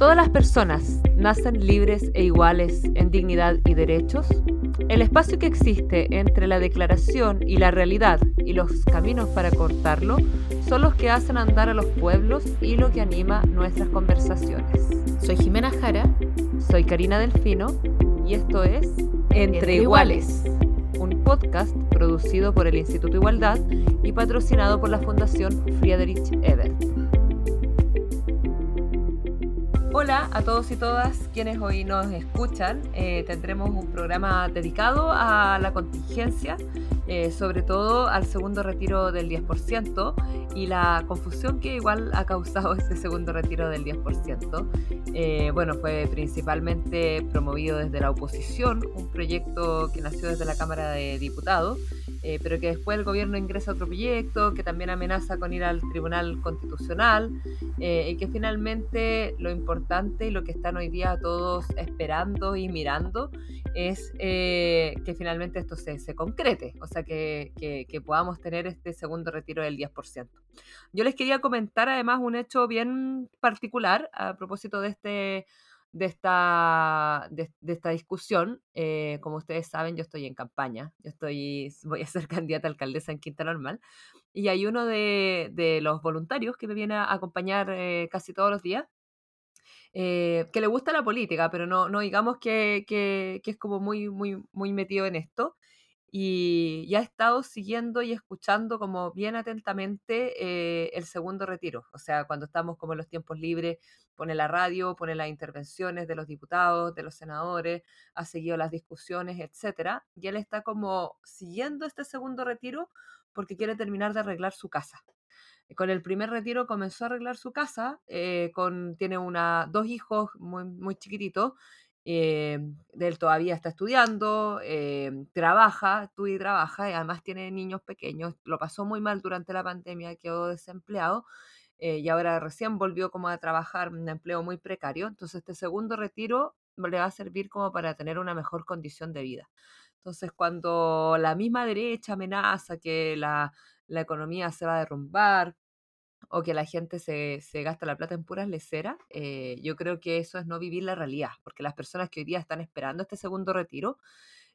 Todas las personas nacen libres e iguales en dignidad y derechos. El espacio que existe entre la declaración y la realidad y los caminos para cortarlo son los que hacen andar a los pueblos y lo que anima nuestras conversaciones. Soy Jimena Jara. Soy Karina Delfino y esto es Entre, Iguales, un podcast producido por el Instituto Igualdad y patrocinado por la Fundación Friedrich Ebert. Hola a todos y todas quienes hoy nos escuchan. Eh, tendremos un programa dedicado a la contingencia, eh, sobre todo al segundo retiro del 10% y la confusión que igual ha causado este segundo retiro del 10%. Eh, bueno, fue principalmente promovido desde la oposición, un proyecto que nació desde la Cámara de Diputados eh, pero que después el gobierno ingresa otro proyecto que también amenaza con ir al Tribunal Constitucional eh, y que finalmente lo importante y lo que están hoy día todos esperando y mirando es eh, que finalmente esto se, se concrete, o sea, que, que, que, podamos tener este segundo retiro del 10%. Yo les quería comentar además un hecho bien particular a propósito de este de esta, de, esta discusión. Eh, como ustedes saben, yo estoy en campaña, yo estoy, voy a ser candidata a alcaldesa en Quinta Normal, y hay uno de, de los voluntarios que me viene a acompañar eh, casi todos los días, eh, que le gusta la política, pero no, no digamos que, que, que, es como muy, muy, muy metido en esto y, ya ha estado siguiendo y escuchando como bien atentamente eh, el segundo retiro. O sea, cuando estamos como en los tiempos libres, pone la radio, pone las intervenciones de los diputados, de los senadores, ha seguido las discusiones, etcétera. Y él está como siguiendo este segundo retiro porque quiere terminar de arreglar su casa. Con el primer retiro comenzó a arreglar su casa, eh, tiene una, dos hijos muy, muy chiquititos eh, él todavía está estudiando, eh, trabaja, estudia y trabaja, y además tiene niños pequeños, lo pasó muy mal durante la pandemia, quedó desempleado eh, y ahora recién volvió como a trabajar un empleo muy precario, entonces este segundo retiro le va a servir como para tener una mejor condición de vida. Entonces cuando la misma derecha amenaza que la, la economía se va a derrumbar, o que la gente se, se gasta la plata en puras leceras, eh, yo creo que eso es no vivir la realidad, porque las personas que hoy día están esperando este segundo retiro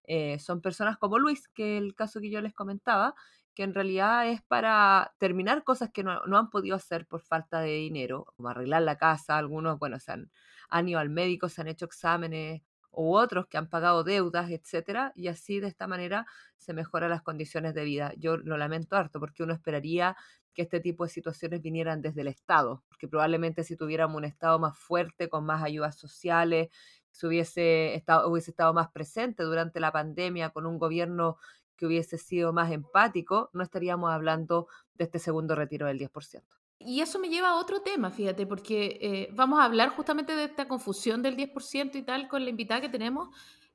eh, son personas como Luis, que el caso que yo les comentaba, que en realidad es para terminar cosas que no, no han podido hacer por falta de dinero, como arreglar la casa, algunos, bueno, se han, han ido al médico, se han hecho exámenes, u otros que han pagado deudas, etcétera, y así de esta manera se mejoran las condiciones de vida. Yo lo lamento harto porque uno esperaría que este tipo de situaciones vinieran desde el Estado, porque probablemente si tuviéramos un Estado más fuerte, con más ayudas sociales, si hubiese estado, hubiese estado más presente durante la pandemia, con un gobierno que hubiese sido más empático, no estaríamos hablando de este segundo retiro del 10%. Y eso me lleva a otro tema, fíjate, porque eh, vamos a hablar justamente de esta confusión del 10% y tal con la invitada que tenemos,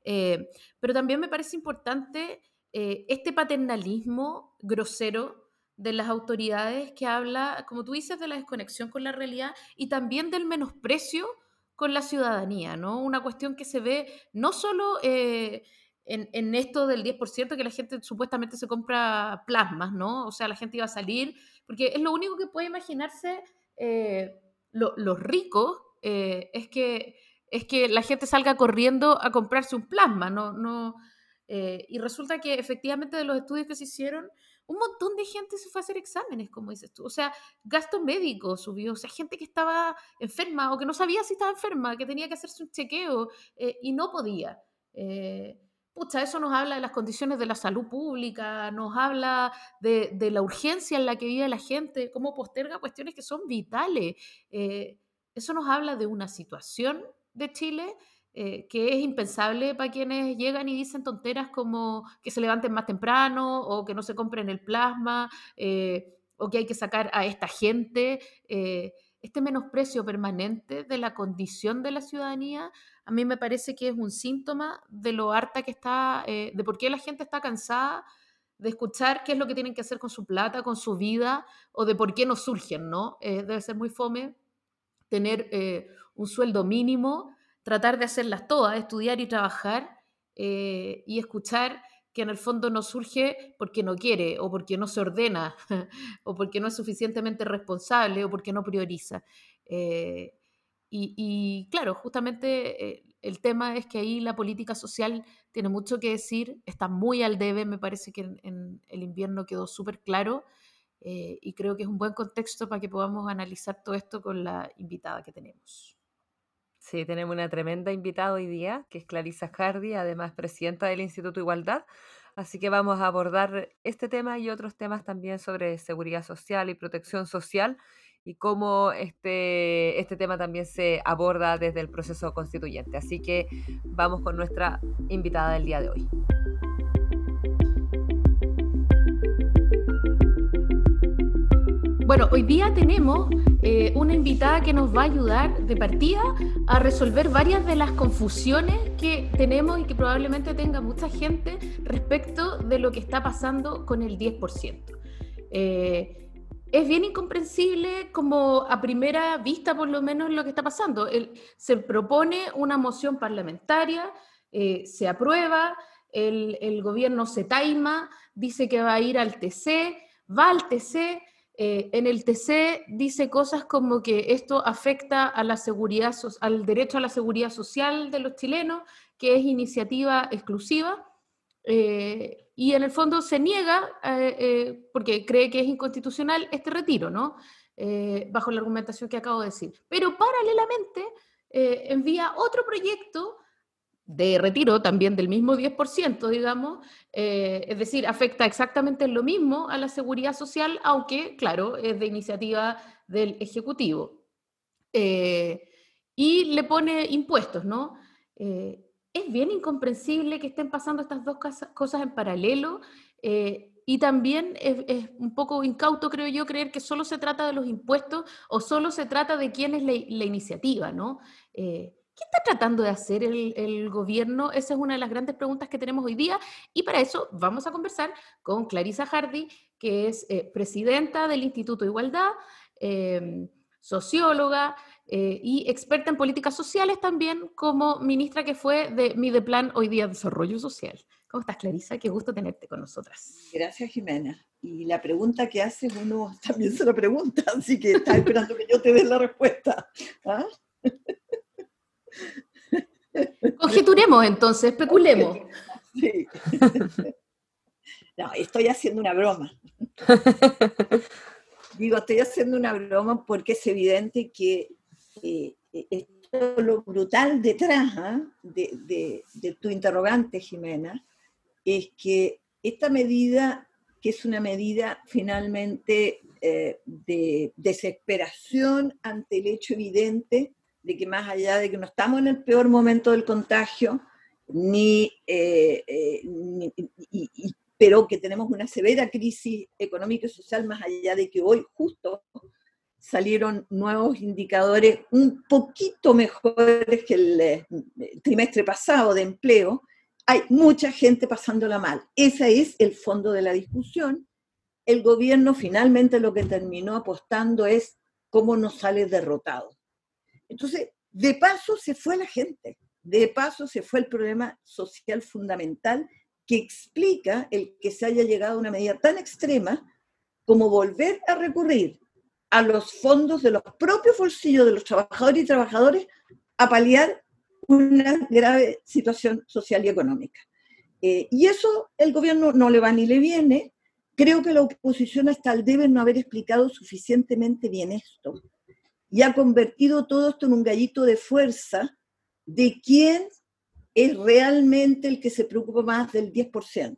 eh, pero también me parece importante eh, este paternalismo grosero de las autoridades que habla, como tú dices, de la desconexión con la realidad y también del menosprecio con la ciudadanía, ¿no? Una cuestión que se ve no solo en, en, esto del 10%, que la gente supuestamente se compra plasmas, ¿no? O sea, la gente iba a salir porque es lo único que puede imaginarse eh, los ricos, eh, es, que, es que la gente salga corriendo a comprarse un plasma, ¿no? no eh, y resulta que efectivamente de los estudios que se hicieron, un montón de gente se fue a hacer exámenes, como dices tú. O sea, gasto médico subió, o sea, gente que estaba enferma o que no sabía si estaba enferma, que tenía que hacerse un chequeo y no podía pucha, eso nos habla de las condiciones de la salud pública, nos habla de, de la urgencia en la que vive la gente, cómo posterga cuestiones que son vitales. Eh, eso nos habla de una situación de Chile eh, que es impensable para quienes llegan y dicen tonteras como que se levanten más temprano o que no se compren el plasma eh, o que hay que sacar a esta gente. este menosprecio permanente de la condición de la ciudadanía a mí me parece que es un síntoma de lo harta que está, eh, de por qué la gente está cansada de escuchar qué es lo que tienen que hacer con su plata, con su vida, o de por qué no surgen, ¿no? Eh, debe ser muy fome tener eh, un sueldo mínimo, tratar de hacerlas todas, estudiar y trabajar, y escuchar que en el fondo no surge porque no quiere, o porque no se ordena, o porque no es suficientemente responsable, o porque no prioriza. y, claro, justamente eh, el tema es que ahí la política social tiene mucho que decir, está muy al debe, me parece que en, el invierno quedó súper claro eh, y creo que es un buen contexto para que podamos analizar todo esto con la invitada que tenemos. Sí, tenemos una tremenda invitada hoy día, que es Clarisa Hardy, además presidenta del Instituto Igualdad. Así que vamos a abordar este tema y otros temas también sobre seguridad social y protección social y cómo este, este tema también se aborda desde el proceso constituyente. Así que vamos con nuestra invitada del día de hoy. Bueno, hoy día tenemos eh, una invitada que nos va a ayudar de partida a resolver varias de las confusiones que tenemos y que probablemente tenga mucha gente respecto de lo que está pasando con el 10%. Eh, es bien incomprensible como a primera vista por lo menos lo que está pasando. se propone una moción parlamentaria, eh, se aprueba, el, el, gobierno se taima, dice que va a ir al TC, va al TC, eh, en el TC dice cosas como que esto afecta al derecho a la seguridad social de los chilenos, que es iniciativa exclusiva, eh, y en el fondo se niega, eh, porque cree que es inconstitucional, este retiro, ¿no? bajo la argumentación que acabo de decir. Pero paralelamente envía otro proyecto de retiro también del mismo 10%, digamos, eh, es decir, afecta exactamente lo mismo a la seguridad social, aunque, claro, es de iniciativa del Ejecutivo. Eh, y le pone impuestos, ¿no? Eh, es bien incomprensible que estén pasando estas dos cosas en paralelo y también es, un poco incauto, creo yo, creer que solo se trata de los impuestos o solo se trata de quién es la, la iniciativa, ¿no? ¿Qué está tratando de hacer el, gobierno? Esa es una de las grandes preguntas que tenemos hoy día y para eso vamos a conversar con Clarisa Hardy, que es eh, presidenta del Instituto de Igualdad, em, socióloga eh, y experta en políticas sociales también como ministra que fue de Mideplan Hoy Día Desarrollo Social. ¿Cómo estás, Clarisa? Qué gusto tenerte con nosotras. Gracias, Jimena. Y la pregunta que haces uno también se la pregunta, así que está esperando que yo te dé la respuesta. ¿Ah? Conjeturemos entonces, especulemos. Sí. No, estoy haciendo una broma. Digo, estoy haciendo una broma porque es evidente que eh, lo brutal detrás ¿ah? de, tu interrogante, Jimena, es que esta medida, que es una medida finalmente eh, de desesperación ante el hecho evidente de que más allá de que no estamos en el peor momento del contagio, ni, eh, eh, pero que tenemos una severa crisis económica y social, más allá de que hoy justo salieron nuevos indicadores un poquito mejores que el, el trimestre pasado de empleo, hay mucha gente pasándola mal. Ese es el fondo de la discusión. El gobierno finalmente lo que terminó apostando es cómo nos sale derrotado. Entonces, de paso se fue la gente, de paso se fue el problema social fundamental que explica el que se haya llegado a una medida tan extrema como volver a recurrir a los fondos de los propios bolsillos de los trabajadores y trabajadores a paliar una grave situación social y económica. Eh, y eso el gobierno no le va ni le viene. Creo que la oposición hasta el debe no haber explicado suficientemente bien esto y ha convertido todo esto en un gallito de fuerza de quién es realmente el que se preocupa más del 10%.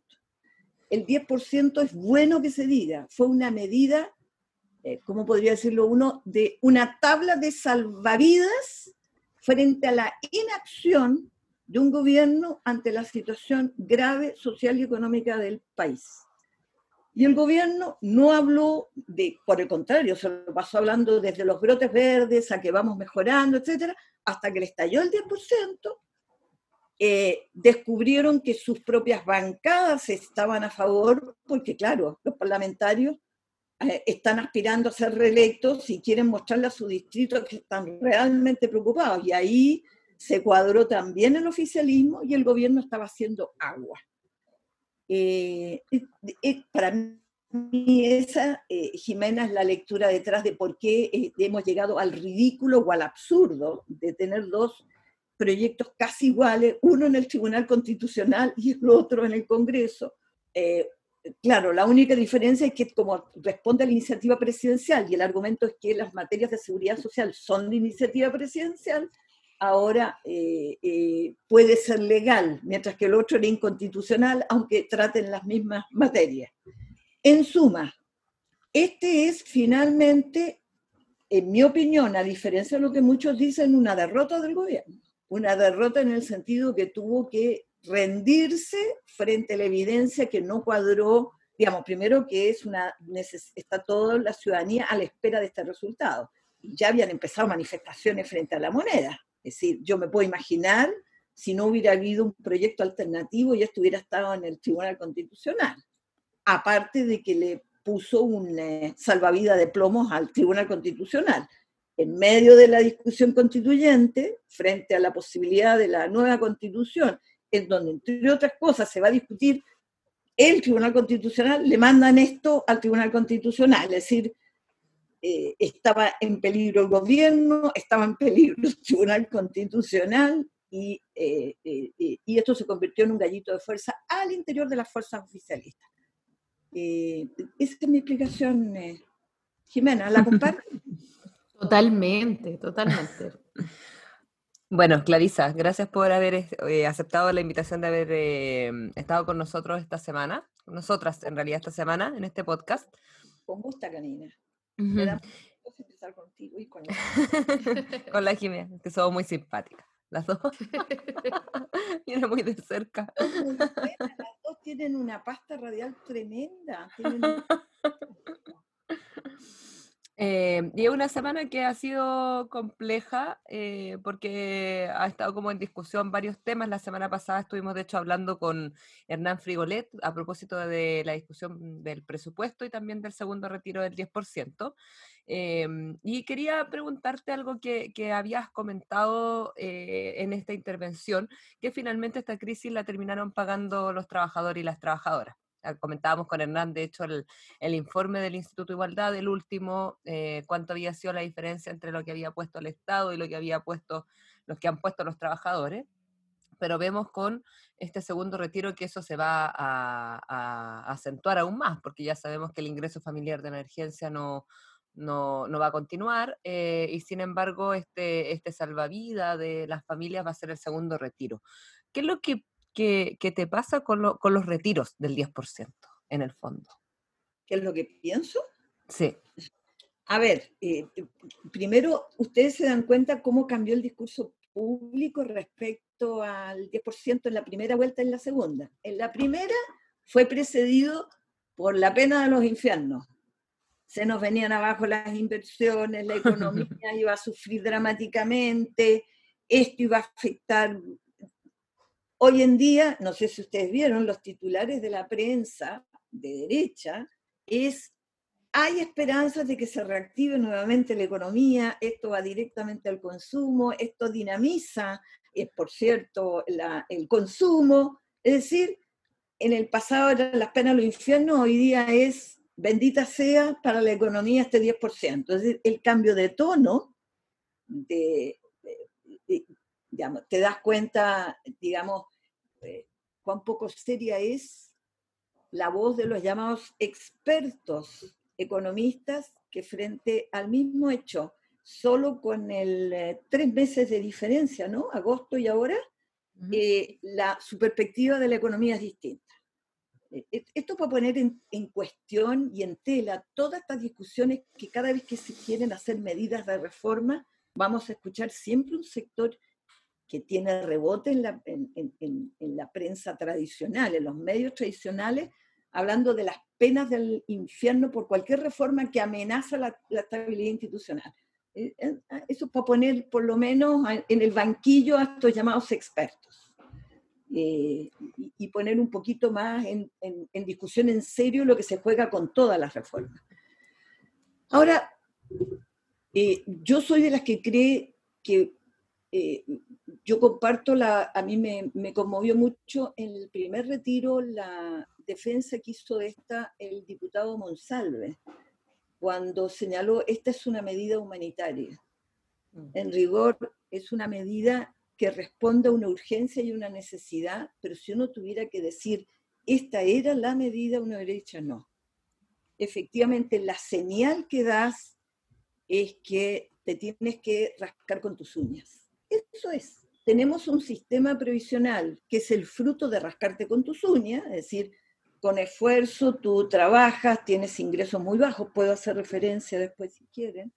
El 10% es bueno que se diga, fue una medida, eh, ¿cómo podría decirlo uno?, de una tabla de salvavidas frente a la inacción de un gobierno ante la situación grave social y económica del país. Y el gobierno no habló de, por el contrario, se lo pasó hablando desde los brotes verdes a que vamos mejorando, etcétera, hasta que le estalló el 10%, eh, descubrieron que sus propias bancadas estaban a favor, porque claro, los parlamentarios eh, están aspirando a ser reelectos y quieren mostrarle a su distrito que están realmente preocupados. Y ahí se cuadró también el oficialismo y el gobierno estaba haciendo agua. Eh, para mí mí esa, eh, Jimena, es la lectura detrás de por qué eh, hemos llegado al ridículo o al absurdo de tener dos proyectos casi iguales, uno en el Tribunal Constitucional y el otro en el Congreso. Eh, claro, la única diferencia es que como responde a la iniciativa presidencial y el argumento es que las materias de seguridad social son de iniciativa presidencial, ahora puede ser legal, mientras que el otro era inconstitucional, aunque traten las mismas materias. En suma, este es finalmente, en mi opinión, a diferencia de lo que muchos dicen, una derrota del gobierno. Una derrota en el sentido que tuvo que rendirse frente a la evidencia que no cuadró, digamos, primero que es una, está toda la ciudadanía a la espera de este resultado. Ya habían empezado manifestaciones frente a la moneda. Es decir, yo me puedo imaginar si no hubiera habido un proyecto alternativo y esto hubiera estado en el Tribunal Constitucional aparte de que le puso un eh, salvavidas de plomos al Tribunal Constitucional. En medio de la discusión constituyente, frente a la posibilidad de la nueva constitución, en donde, entre otras cosas, se va a discutir el Tribunal Constitucional, le mandan esto al Tribunal Constitucional, es decir, eh, estaba en peligro el gobierno, estaba en peligro el Tribunal Constitucional y, eh, y esto se convirtió en un gallito de fuerza al interior de las fuerzas oficialistas. Eh, esa es mi explicación, eh, Jimena, ¿la comparte? Totalmente, totalmente. Bueno, Clarisa, gracias por haber eh, aceptado la invitación de haber estado con nosotros esta semana, nosotras en realidad esta semana en este podcast. Con gusto, Canina. Empezar contigo y con la, con la Jimena, que somos muy simpáticas las dos. Viene muy de cerca. las dos tienen una pasta radial tremenda. Eh, y es una semana que ha sido compleja eh, porque ha estado como en discusión varios temas. La semana pasada estuvimos de hecho hablando con Hernán Frigolet a propósito de la discusión del presupuesto y también del segundo retiro del 10%. Em, y quería preguntarte algo que, habías comentado eh, en esta intervención, que finalmente esta crisis la terminaron pagando los trabajadores y las trabajadoras. Ah, comentábamos con Hernán, de hecho, el, informe del Instituto de Igualdad, el último, eh, cuánto había sido la diferencia entre lo que había puesto el Estado y lo que había puesto los que han puesto los trabajadores pero vemos con este segundo retiro que eso se va a, acentuar aún más, porque ya sabemos que el ingreso familiar de emergencia no, no, va a continuar eh, y sin embargo este, este salvavidas de las familias va a ser el segundo retiro. ¿Qué es lo que, te pasa con, los retiros del 10% en el fondo? ¿Qué es lo que pienso? Sí. A ver, eh, primero ustedes se dan cuenta cómo cambió el discurso público respecto al 10% en la primera vuelta y en la segunda. En la primera fue precedido por la pena de los infiernos, se nos venían abajo las inversiones, la economía iba a sufrir dramáticamente, esto iba a afectar. Hoy en día, no sé si ustedes vieron, los titulares de la prensa de derecha es, hay esperanzas de que se reactive nuevamente la economía, esto va directamente al consumo, esto dinamiza, es por cierto, el consumo, es decir, en el pasado eran las penas los infiernos, hoy día es bendita sea para la economía este 10%. Es decir, el cambio de tono, de, digamos, te das cuenta, digamos, eh, cuán poco seria es la voz de los llamados expertos economistas que frente al mismo hecho, solo con el eh, tres meses de diferencia, ¿no? Agosto y ahora, eh, la, su perspectiva de la economía es distinta. E, e, esto para poner en, cuestión y en tela todas estas discusiones que cada vez que se quieren hacer medidas de reforma, vamos a escuchar siempre un sector que tiene rebote en la, en, la prensa tradicional, en los medios tradicionales, hablando de las penas del infierno por cualquier reforma que amenaza la, la estabilidad institucional. Eh, eh, eso para poner por lo menos en el banquillo a estos llamados expertos. Eh, y, poner un poquito más en, discusión en serio lo que se juega con todas las reformas. Ahora, yo soy de las que cree que yo comparto la, a mí me, me, conmovió mucho en el primer retiro la, defensa que hizo esta el diputado Monsalve, cuando señaló, esta es una medida humanitaria. Mm. En rigor, es una medida que responde a una urgencia y una necesidad, pero si uno tuviera que decir, esta era la medida, uno derecha no. Efectivamente, la señal que das es que te tienes que rascar con tus uñas. Eso es. Tenemos un sistema previsional que es el fruto de rascarte con tus uñas, es decir, con esfuerzo tú trabajas, tienes ingresos muy bajos, puedo hacer referencia después si quieren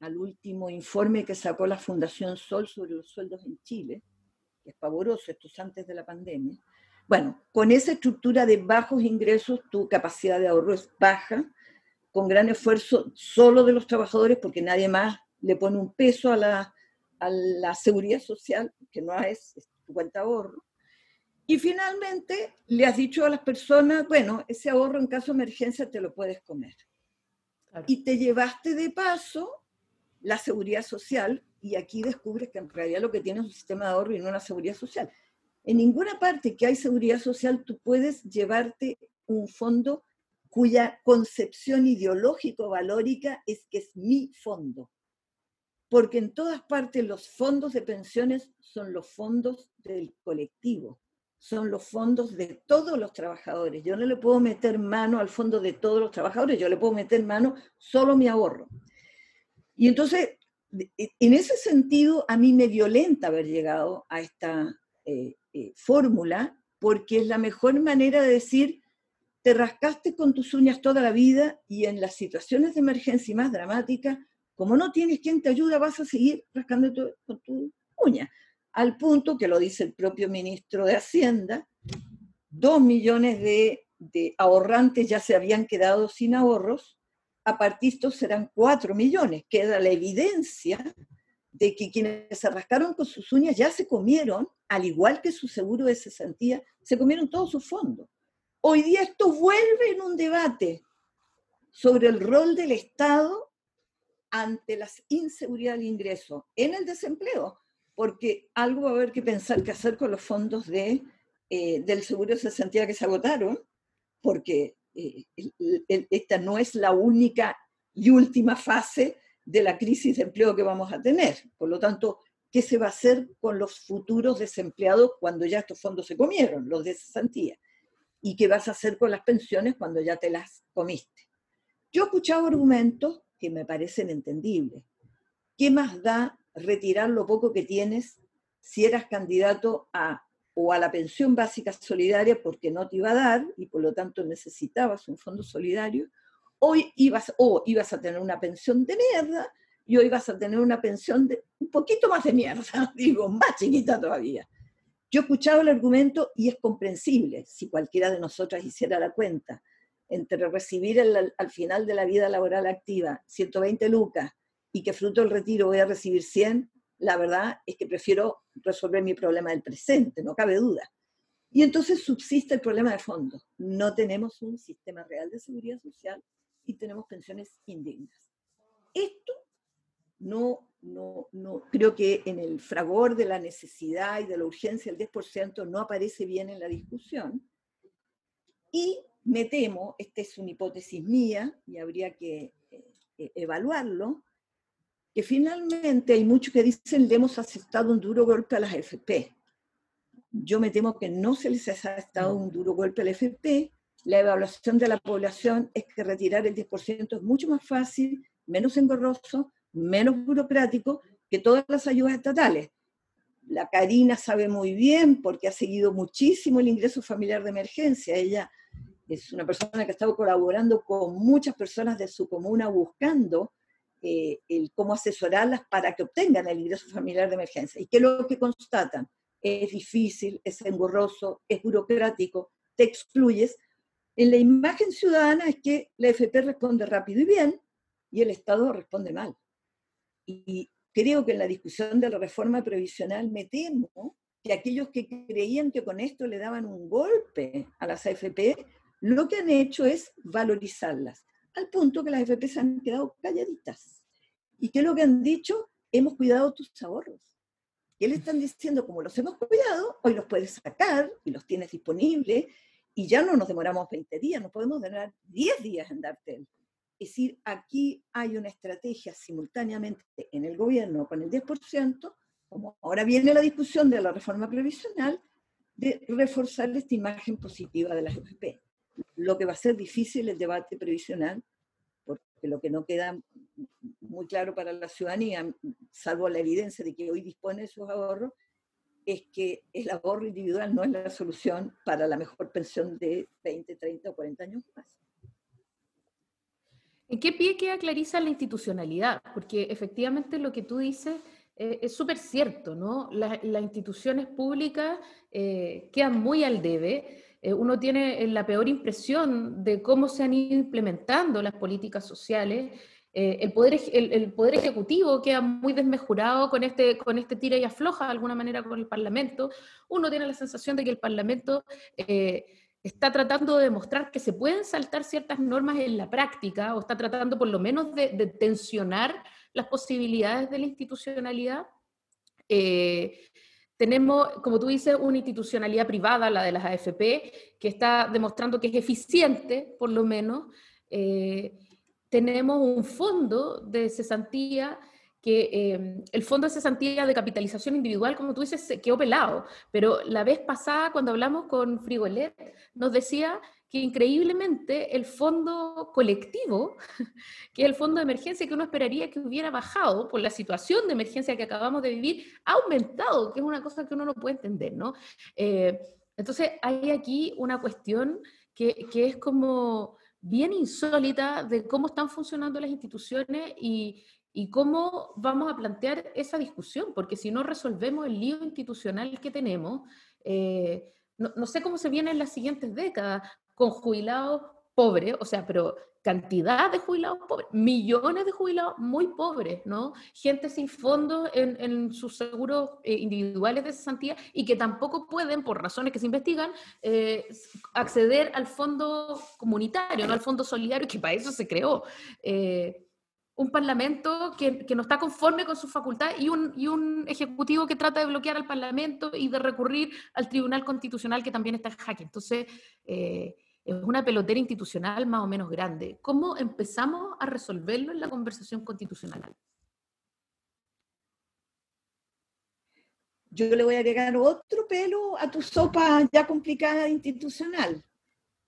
al último informe que sacó la Fundación Sol sobre los sueldos en Chile, que es pavoroso, esto es antes de la pandemia. Bueno, con esa estructura de bajos ingresos, tu capacidad de ahorro es baja, con gran esfuerzo solo de los trabajadores, porque nadie más le pone un peso a la, a la seguridad social, que no es, tu cuenta de ahorro. Y finalmente le has dicho a las personas, bueno, ese ahorro en caso de emergencia te lo puedes comer. Y te llevaste de paso la seguridad social y aquí descubres que en realidad lo que tienes es un sistema de ahorro y no una seguridad social. En ninguna parte que hay seguridad social tú puedes llevarte un fondo cuya concepción ideológico-valórica es que es mi fondo. Porque en todas partes los fondos de pensiones son los fondos del colectivo, son los fondos de todos los trabajadores. Yo no le puedo meter mano al fondo de todos los trabajadores, yo le puedo meter mano solo mi ahorro. Y entonces, en ese sentido, a mí me violenta haber llegado a esta eh, eh, fórmula, porque es la mejor manera de decir, te rascaste con tus uñas toda la vida y en las situaciones de emergencia más dramáticas, como no tienes quien te ayuda, vas a seguir rascando con tu uña. Al punto que lo dice el propio ministro de Hacienda, dos millones de, ahorrantes ya se habían quedado sin ahorros a partir de estos serán 4 millones. Queda la evidencia de que quienes se rascaron con sus uñas ya se comieron, al igual que su seguro de cesantía, se comieron todos sus fondos. Hoy día esto vuelve en un debate sobre el rol del Estado ante la inseguridad del ingreso en el desempleo, porque algo va a haber que pensar qué hacer con los fondos de, eh, del seguro de cesantía que se agotaron, porque eh, esta no es la única y última fase de la crisis de empleo que vamos a tener. Por lo tanto, ¿qué se va a hacer con los futuros desempleados cuando ya estos fondos se comieron, los de cesantía? ¿Y qué vas a hacer con las pensiones cuando ya te las comiste? Yo he escuchado argumentos que me parecen entendibles. ¿Qué más da retirar lo poco que tienes si eras candidato a o a la pensión básica solidaria porque no te iba a dar y por lo tanto necesitabas un fondo solidario, hoy ibas, o ibas a tener una pensión de mierda y hoy vas a tener una pensión de un poquito más de mierda, digo, más chiquita todavía. Yo he escuchado el argumento y es comprensible si cualquiera de nosotras hiciera la cuenta entre recibir al final de la vida laboral activa 120 lucas y que fruto del retiro voy a recibir 100, la verdad es que prefiero resolver mi problema del presente, no cabe duda. Y entonces subsiste el problema de fondo. No tenemos un sistema real de seguridad social y tenemos pensiones indignas. Esto no, no, no, creo que en el fragor de la necesidad y de la urgencia del 10% no aparece bien en la discusión. Y me temo, esta es una hipótesis mía y habría que eh, evaluarlo, que finalmente hay muchos que dicen le hemos aceptado un duro golpe a las FP. Yo me temo que no se les ha aceptado un duro golpe a las FP. La evaluación de la población es que retirar el 10% es mucho más fácil, menos engorroso, menos burocrático que todas las ayudas estatales. La Karina sabe muy bien porque ha seguido muchísimo el ingreso familiar de emergencia. Ella es una persona que ha estado colaborando con muchas personas de su comuna buscando eh, el cómo asesorarlas para que obtengan el ingreso familiar de emergencia. ¿Y qué es lo que constatan? Es difícil, es engorroso, es burocrático, te excluyes. En la imagen ciudadana es que la FP responde rápido y bien y el Estado responde mal. Y creo que en la discusión de la reforma previsional me temo que aquellos que creían que con esto le daban un golpe a las AFP, lo que han hecho es valorizarlas al punto que las FP se han quedado calladitas. ¿Y qué es lo que han dicho? Hemos cuidado tus ahorros. Y le están diciendo, como los hemos cuidado, hoy los puedes sacar y los tienes disponibles y ya no nos demoramos 20 días, nos podemos demorar 10 días en darte. Es decir, aquí hay una estrategia simultáneamente en el gobierno con el 10%, como ahora viene la discusión de la reforma previsional, de reforzar esta imagen positiva de las FP. Lo que va a ser difícil el debate previsional, porque lo que no queda muy claro para la ciudadanía, salvo la evidencia de que hoy dispone de sus ahorros, es que el ahorro individual no es la solución para la mejor pensión de 20, 30 o 40 años más. ¿En qué pie queda Clarisa la institucionalidad? Porque efectivamente lo que tú dices eh, es súper cierto, ¿no? las instituciones públicas eh, quedan muy al debe. Eh, uno tiene la peor impresión de cómo se han ido implementando las políticas sociales. el, poder, el, poder Ejecutivo queda muy desmejurado con este, con este tira y afloja de alguna manera con el Parlamento. Uno tiene la sensación de que el Parlamento está tratando de demostrar que se pueden saltar ciertas normas en la práctica o está tratando por lo menos de, tensionar las posibilidades de la institucionalidad. Eh, tenemos, como tú dices, una institucionalidad privada, la de las AFP, que está demostrando que es eficiente, por lo menos. Eh, tenemos un fondo de cesantía que em, el fondo de cesantía de capitalización individual, como tú dices, se quedó pelado. Pero la vez pasada, cuando hablamos con Frigolet, nos decía que increíblemente el fondo colectivo, que es el fondo de emergencia que uno esperaría que hubiera bajado por la situación de emergencia que acabamos de vivir, ha aumentado, que es una cosa que uno no puede entender, ¿no? Eh, entonces, hay aquí una cuestión que, que es como bien insólita de cómo están funcionando las instituciones y, ¿Y cómo vamos a plantear esa discusión? Porque si no resolvemos el lío institucional que tenemos, eh, no, sé cómo se viene en las siguientes décadas, con jubilados pobres, o sea, pero cantidad de jubilados pobres, millones de jubilados muy pobres, ¿no? Gente sin fondos en, sus seguros eh, individuales de cesantía y que tampoco pueden, por razones que se investigan, eh, acceder al fondo comunitario, no al fondo solidario, que para eso se creó un parlamento que, no está conforme con su facultad y un, y un, ejecutivo que trata de bloquear al parlamento y de recurrir al tribunal constitucional que también está en jaque. Entonces, eh, es una pelotera institucional más o menos grande. ¿Cómo empezamos a resolverlo en la conversación constitucional? Yo le voy a agregar otro pelo a tu sopa ya complicada institucional,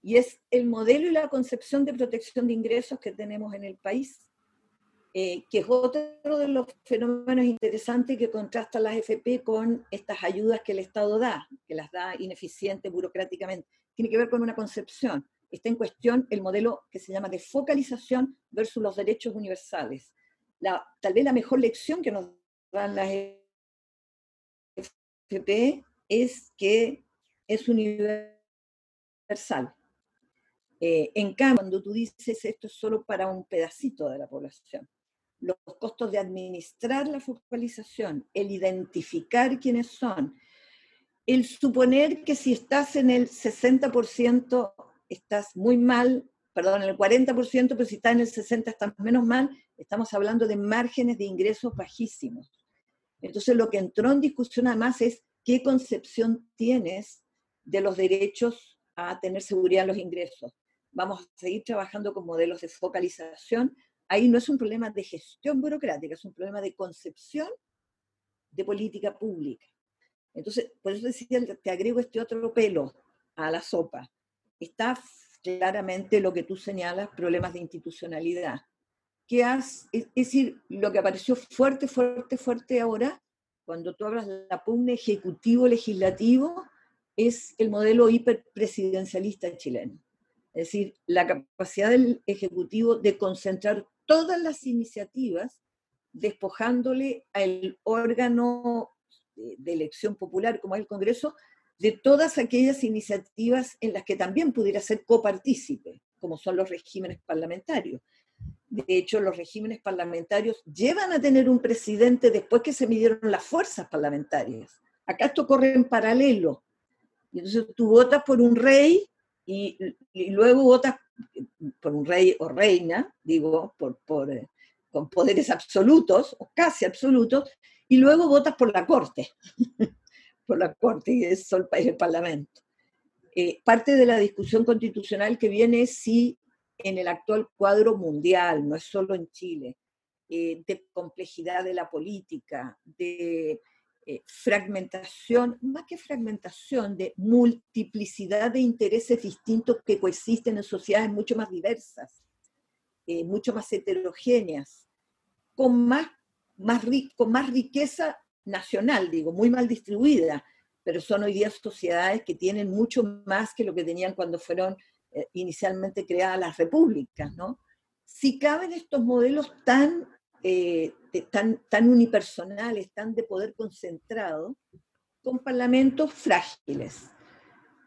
y es el modelo y la concepción de protección de ingresos que tenemos en el país eh, que es otro de los fenómenos interesantes que contrasta las FP con estas ayudas que el Estado da, que las da ineficiente burocráticamente. Tiene que ver con una concepción. Está en cuestión el modelo que se llama de focalización versus los derechos universales. La, tal vez la mejor lección que nos dan las FP es que es universal. Eh, en cambio, cuando tú dices esto es solo para un pedacito de la población, los costos de administrar la focalización, el identificar quiénes son, el suponer que si estás en el 60% estás muy mal, perdón, en el 40%, pero si estás en el 60% estás menos mal, estamos hablando de márgenes de ingresos bajísimos. Entonces lo que entró en discusión además es qué concepción tienes de los derechos a tener seguridad en los ingresos. Vamos a seguir trabajando con modelos de focalización ahí no es un problema de gestión burocrática, es un problema de concepción de política pública. Entonces, por eso decía, te agrego este otro pelo a la sopa. Está claramente lo que tú señalas, problemas de institucionalidad. ¿Qué has, es decir, lo que apareció fuerte, fuerte, fuerte ahora, cuando tú hablas de la pugna ejecutivo-legislativo, es el modelo hiperpresidencialista chileno. Es decir, la capacidad del Ejecutivo de concentrar todas las iniciativas, despojándole al órgano de elección popular como es el Congreso, de todas aquellas iniciativas en las que también pudiera ser copartícipe, como son los regímenes parlamentarios. De hecho, los regímenes parlamentarios llevan a tener un presidente después que se midieron las fuerzas parlamentarias. Acá esto corre en paralelo. Entonces tú votas por un rey y, y luego votas por un rey o reina, digo, por, por, eh, con poderes absolutos o casi absolutos, y luego votas por la corte, por la corte y es el, parlamento. eh, parte de la discusión constitucional que viene sí en el actual cuadro mundial, no es solo en Chile, eh, de complejidad de la política, de eh, fragmentación, más que fragmentación, de multiplicidad de intereses distintos que coexisten en sociedades mucho más diversas, mucho más heterogéneas, con más, más, con más riqueza nacional, digo, muy mal distribuida, pero son hoy día sociedades que tienen mucho más que lo que tenían cuando fueron eh, inicialmente creadas las repúblicas, ¿no? Si caben estos modelos tan, eh, tan, tan unipersonales, tan de poder concentrado, con parlamentos frágiles.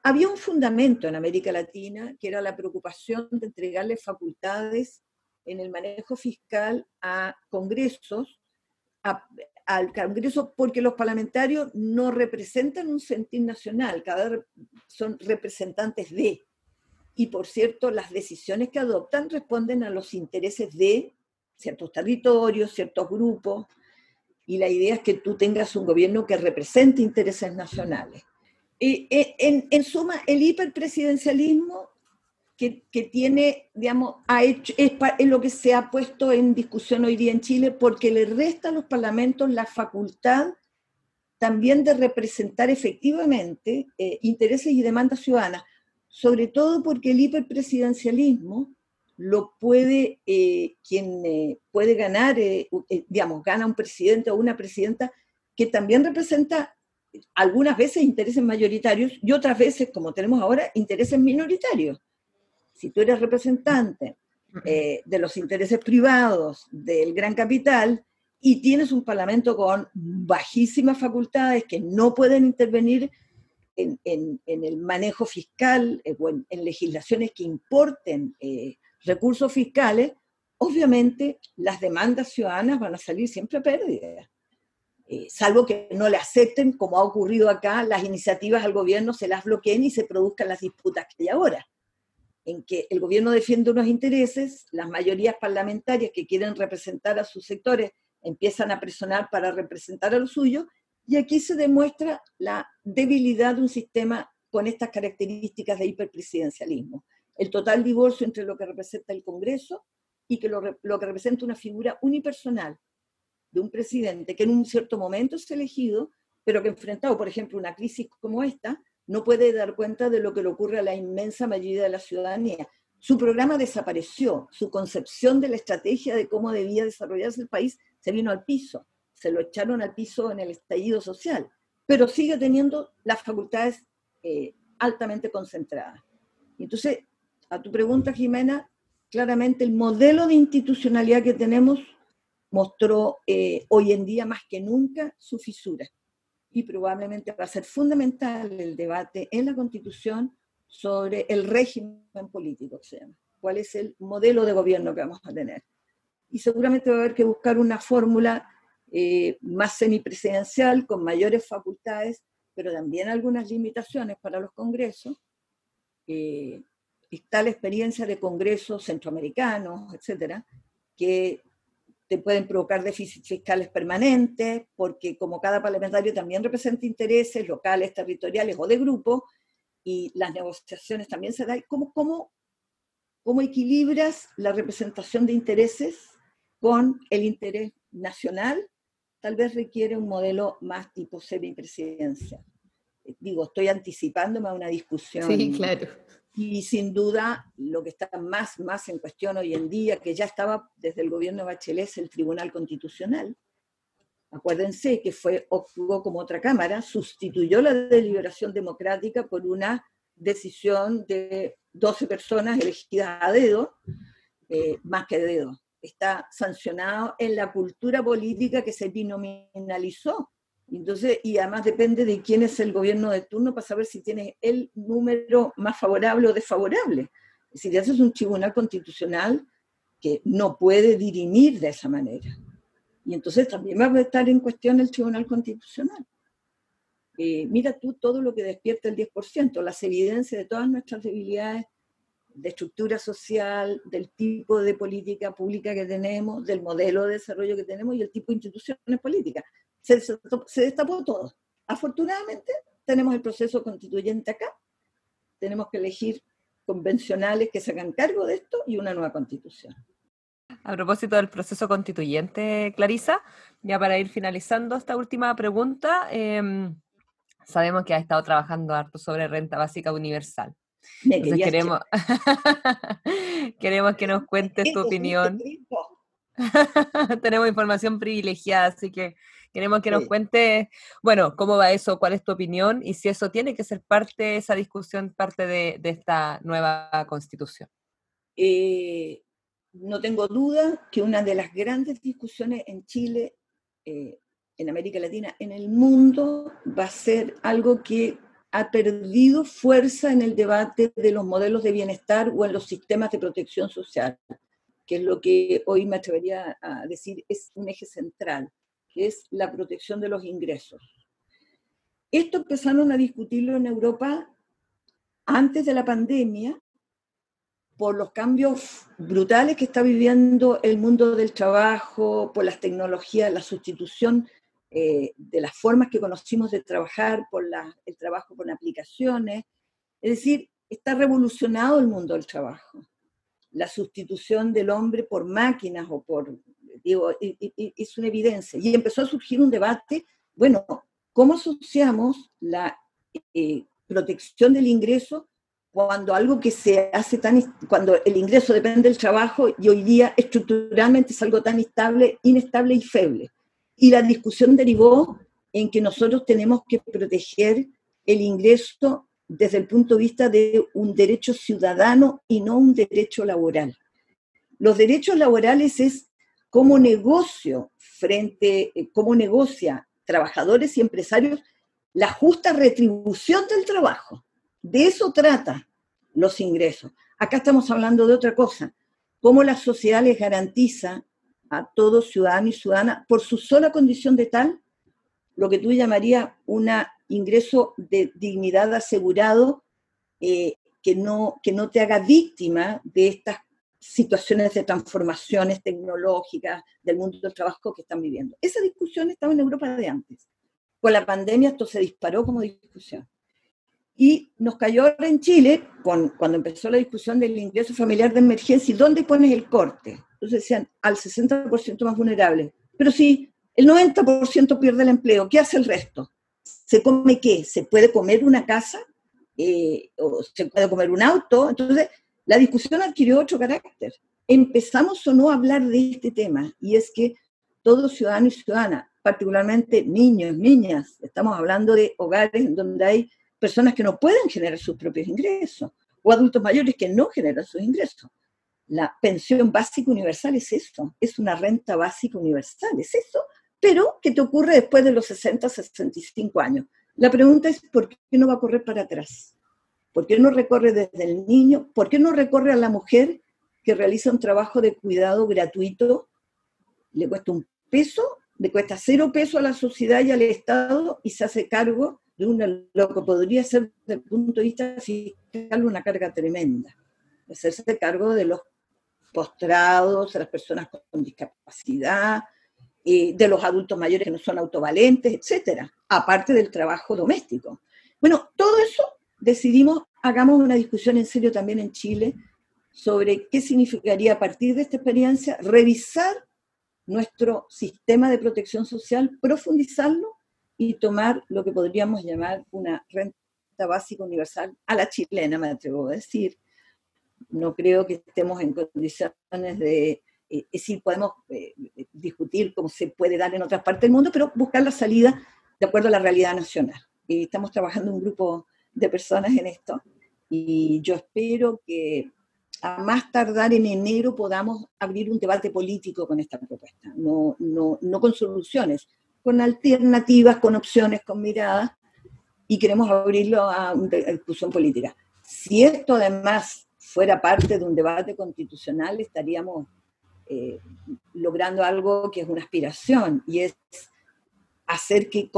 Había un fundamento en América Latina que era la preocupación de entregarle facultades en el manejo fiscal a congresos, al Congreso porque los parlamentarios no representan un sentir nacional, cada son representantes de. Y por cierto, las decisiones que adoptan responden a los intereses de ciertos territorios, ciertos grupos, y la idea es que tú tengas un gobierno que represente intereses nacionales. Y eh, en, en suma, el hiperpresidencialismo que, tiene, digamos, ha hecho, es, lo que se ha puesto en discusión hoy día en Chile, porque le resta a los parlamentos la facultad también de representar efectivamente eh, intereses y demandas ciudadanas, sobre todo porque el hiperpresidencialismo lo puede, eh, quien eh, puede ganar, digamos, gana un presidente o una presidenta que también representa algunas veces intereses mayoritarios y otras veces, como tenemos ahora, intereses minoritarios si tú eres representante eh, de los intereses privados del gran capital y tienes un parlamento con bajísimas facultades que no pueden intervenir en, el manejo fiscal eh, o en, legislaciones que importen eh, recursos fiscales, obviamente las demandas ciudadanas van a salir siempre a pérdida. salvo que no le acepten, como ha ocurrido acá, las iniciativas al gobierno se las bloqueen y se produzcan las disputas que hay ahora en que el gobierno defiende unos intereses, las mayorías parlamentarias que quieren representar a sus sectores empiezan a presionar para representar a los suyos, y aquí se demuestra la debilidad de un sistema con estas características de hiperpresidencialismo. El total divorcio entre lo que representa el Congreso y que lo, que representa una figura unipersonal de un presidente que en un cierto momento es elegido, pero que enfrentado, por ejemplo, una crisis como esta, no puede dar cuenta de lo que le ocurre a la inmensa mayoría de la ciudadanía. Su programa desapareció, su concepción de la estrategia de cómo debía desarrollarse el país se vino al piso, se lo echaron al piso en el estallido social, pero sigue teniendo las facultades eh, altamente concentradas. Entonces, a tu pregunta, Jimena, claramente el modelo de institucionalidad que tenemos mostró eh, hoy en día más que nunca su fisura y probablemente va a ser fundamental el debate en la Constitución sobre el régimen político, se llama. cuál es el modelo de gobierno que vamos a tener. Y seguramente va a haber que buscar una fórmula eh, más semipresidencial, con mayores facultades, pero también algunas limitaciones para los congresos. Eh, está la experiencia de congresos centroamericanos, etcétera, que te pueden provocar déficits fiscales permanentes, porque como cada parlamentario también representa intereses locales, territoriales o de grupo, y las negociaciones también se dan, ¿cómo, cómo, cómo equilibras la representación de intereses con el interés nacional? Tal vez requiere un modelo más tipo semipresidencia. Digo, estoy anticipándome a una discusión sí, claro. Y sin duda, lo que está más, más en cuestión hoy en día, que ya estaba desde el gobierno de Bachelet, es el Tribunal Constitucional. Acuérdense que fue, actuó como otra Cámara, sustituyó la deliberación democrática por una decisión de 12 personas elegidas a dedo, eh, más que dedo. Está sancionado en la cultura política que se binominalizó entonces, y además depende de quién es el gobierno de turno para saber si tiene el número más favorable o desfavorable. Es decir, eso es un tribunal constitucional que no puede dirimir de esa manera. Y entonces también va a estar en cuestión el tribunal constitucional. Eh, mira tú todo lo que despierta el 10%, las evidencias de todas nuestras debilidades de estructura social, del tipo de política pública que tenemos, del modelo de desarrollo que tenemos y el tipo de instituciones políticas se, destapó todo. Afortunadamente tenemos el proceso constituyente acá tenemos que elegir convencionales que se hagan cargo de esto y una nueva constitución. A propósito del proceso constituyente, Clarisa, ya para ir finalizando esta última pregunta, em, sabemos que ha estado trabajando harto sobre renta básica universal. Entonces queremos, queremos que nos cuentes tu opinión. Tenemos información privilegiada, así que queremos que nos cuentes, bueno, cómo va eso, cuál es tu opinión y si eso tiene que ser parte de esa discusión, parte de, esta nueva constitución. Eh, no tengo duda que una de las grandes discusiones en Chile, eh, en América Latina, en el mundo, va a ser algo que ha perdido fuerza en el debate de los modelos de bienestar o en los sistemas de protección social, que es lo que hoy me atrevería a decir es un eje central, que es la protección de los ingresos. Esto empezaron a discutirlo en Europa antes de la pandemia por los cambios brutales que está viviendo el mundo del trabajo, por las tecnologías, la sustitución eh, de las formas que conocimos de trabajar, por el trabajo con aplicaciones. Es decir, está revolucionado el mundo del trabajo. La sustitución del hombre por máquinas o por, digo, es una evidencia. Y empezó a surgir un debate, bueno, ¿cómo asociamos la eh, protección del ingreso cuando algo que se hace tan, cuando el ingreso depende del trabajo y hoy día estructuralmente es algo tan inestable, inestable y feble. Y la discusión derivó en que nosotros tenemos que proteger el ingreso desde el punto de vista de un derecho ciudadano y no un derecho laboral. Los derechos laborales es cómo negocio frente, eh, cómo negocia trabajadores y empresarios la justa retribución del trabajo. De eso trata los ingresos. Acá estamos hablando de otra cosa, cómo la sociedad les garantiza a todo ciudadano y ciudadana, por su sola condición de tal, lo que tú llamarías un ingreso de dignidad asegurado eh, que, no, que no te haga víctima de estas situaciones de transformaciones tecnológicas del mundo del trabajo que están viviendo. Esa discusión estaba en Europa de antes. Con la pandemia esto se disparó como discusión. Y nos cayó ahora en Chile, con, cuando empezó la discusión del ingreso familiar de emergencia, ¿y dónde pones el corte? Entonces decían, al 60% más vulnerable. Pero si el 90% pierde el empleo, ¿qué hace el resto? ¿Se come qué? ¿Se puede comer una casa? Eh, ¿O se puede comer un auto? Entonces, la discusión adquirió otro carácter. Empezamos o no a hablar de este tema, y es que todo ciudadano y ciudadana, particularmente niños, niñas, estamos hablando de hogares donde hay personas que no pueden generar sus propios ingresos o adultos mayores que no generan sus ingresos. La pensión básica universal es eso, es una renta básica universal, es eso, pero que te ocurre después de los 60, 65 años. La pregunta es, ¿por qué no va a correr para atrás? ¿Por qué no recorre desde el niño? ¿Por qué no recorre a la mujer que realiza un trabajo de cuidado gratuito? Le cuesta un peso, le cuesta cero peso a la sociedad y al Estado y se hace cargo de una, lo que podría ser desde el punto de vista fiscal una carga tremenda, hacerse cargo de los postrados, de las personas con discapacidad, de los adultos mayores que no son autovalentes, etcétera, aparte del trabajo doméstico. Bueno, todo eso decidimos, hagamos una discusión en serio también en Chile sobre qué significaría a partir de esta experiencia revisar nuestro sistema de protección social, profundizarlo y tomar lo que podríamos llamar una renta básica universal a la chilena, me atrevo a decir. No creo que estemos en condiciones de, eh, decir, podemos eh, discutir cómo se puede dar en otras partes del mundo, pero buscar la salida de acuerdo a la realidad nacional. Y estamos trabajando un grupo de personas en esto y yo espero que a más tardar en enero podamos abrir un debate político con esta propuesta, no, no, no con soluciones, con alternativas, con opciones, con miradas, y queremos abrirlo a una discusión política. Si esto además fuera parte de un debate constitucional, estaríamos eh, logrando algo que es una aspiración, y es hacer que,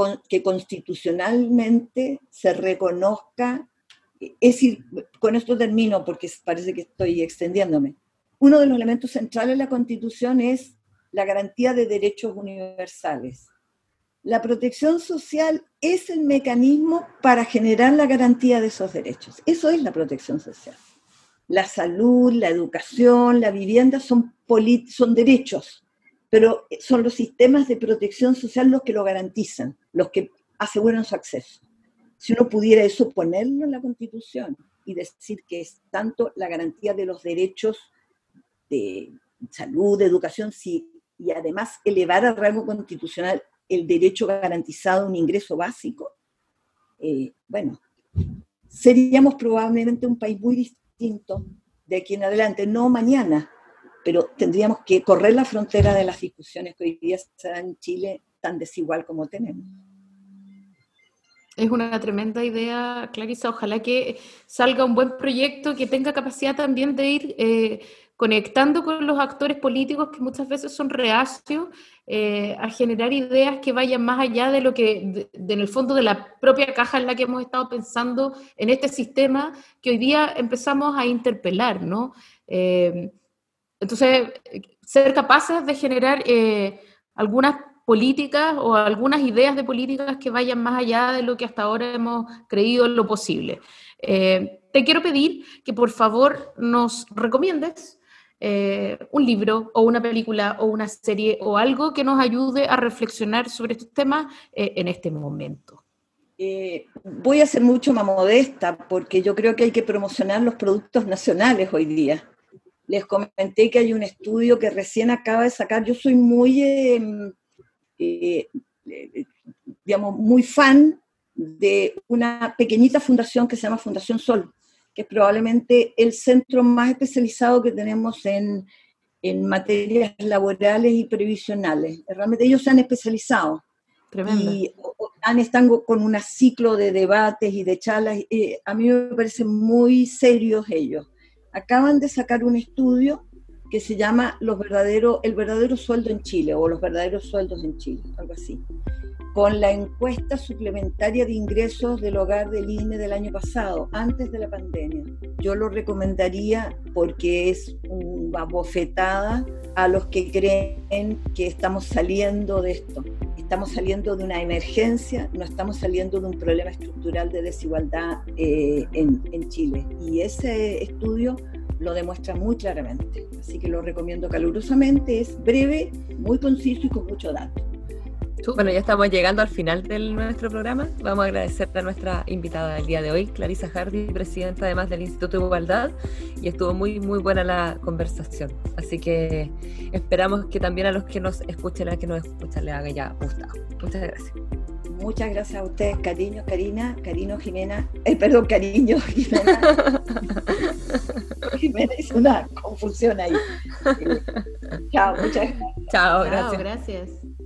constitucionalmente se reconozca, es decir, con esto termino porque parece que estoy extendiéndome. Uno de los elementos centrales de la Constitución es la garantía de derechos universales la protección social es el mecanismo para generar la garantía de esos derechos. Eso es la protección social. La salud, la educación, la vivienda son, son derechos, pero son los sistemas de protección social los que lo garantizan, los que aseguran su acceso. Si uno pudiera eso ponerlo en la Constitución y decir que es tanto la garantía de los derechos de salud, de educación, sí, y además elevar al rango constitucional el derecho garantizado a un ingreso básico, eh, bueno, seríamos probablemente un país muy distinto de aquí en adelante, no mañana, pero tendríamos que correr la frontera de las discusiones que hoy día se dan en Chile tan desigual como tenemos. Es una tremenda idea, Clarisa. Ojalá que salga un buen proyecto que tenga capacidad también de ir eh, conectando con los actores políticos que muchas veces son reacios eh, a generar ideas que vayan más allá de lo que, en el fondo de la propia caja en la que hemos estado pensando en este sistema que hoy día empezamos a interpelar, ¿no? Eh, entonces, ser capaces de generar eh, algunas políticas o algunas ideas de políticas que vayan más allá de lo que hasta ahora hemos creído lo posible. te quiero pedir que por favor nos recomiendes eh, un libro o una película o una serie o algo que nos ayude a reflexionar sobre estos temas eh, en este momento? Eh, voy a ser mucho más modesta porque yo creo que hay que promocionar los productos nacionales hoy día. Les comenté que hay un estudio que recién acaba de sacar. Yo soy muy, em, digamos, muy fan de una pequeñita fundación que se llama Fundación Sol, que es probablemente el centro más especializado que tenemos en, en materias laborales y previsionales. Realmente ellos se han especializado. Y han estado con un ciclo de debates y de charlas. a mí me parecen muy serios ellos. Acaban de sacar un estudio que se llama los verdaderos, El verdadero sueldo en Chile o los verdaderos sueldos en Chile, algo así con la encuesta suplementaria de ingresos del hogar del INE del año pasado, antes de la pandemia. Yo lo recomendaría porque es una bofetada a los que creen que estamos saliendo de esto. Estamos saliendo de una emergencia, no estamos saliendo de un problema estructural de desigualdad eh, en, en Chile. Y ese estudio lo demuestra muy claramente. Así que lo recomiendo calurosamente. Es breve, muy conciso y con mucho dato. Bueno, ya estamos llegando al final de nuestro programa. Vamos a agradecer a nuestra invitada del día de hoy, Clarisa Hardy, presidenta además del Instituto de Igualdad, y estuvo muy, muy buena la conversación. Así que esperamos que también a los que nos escuchen, a los que nos escuchan, les haga ya gustado. Muchas gracias. Muchas gracias a ustedes, cariño, Karina, cariño, Jimena, eh, perdón, cariño, Jimena. Jimena hizo una confusión ahí. chao, muchas gracias. Chao, gracias. Chao, gracias.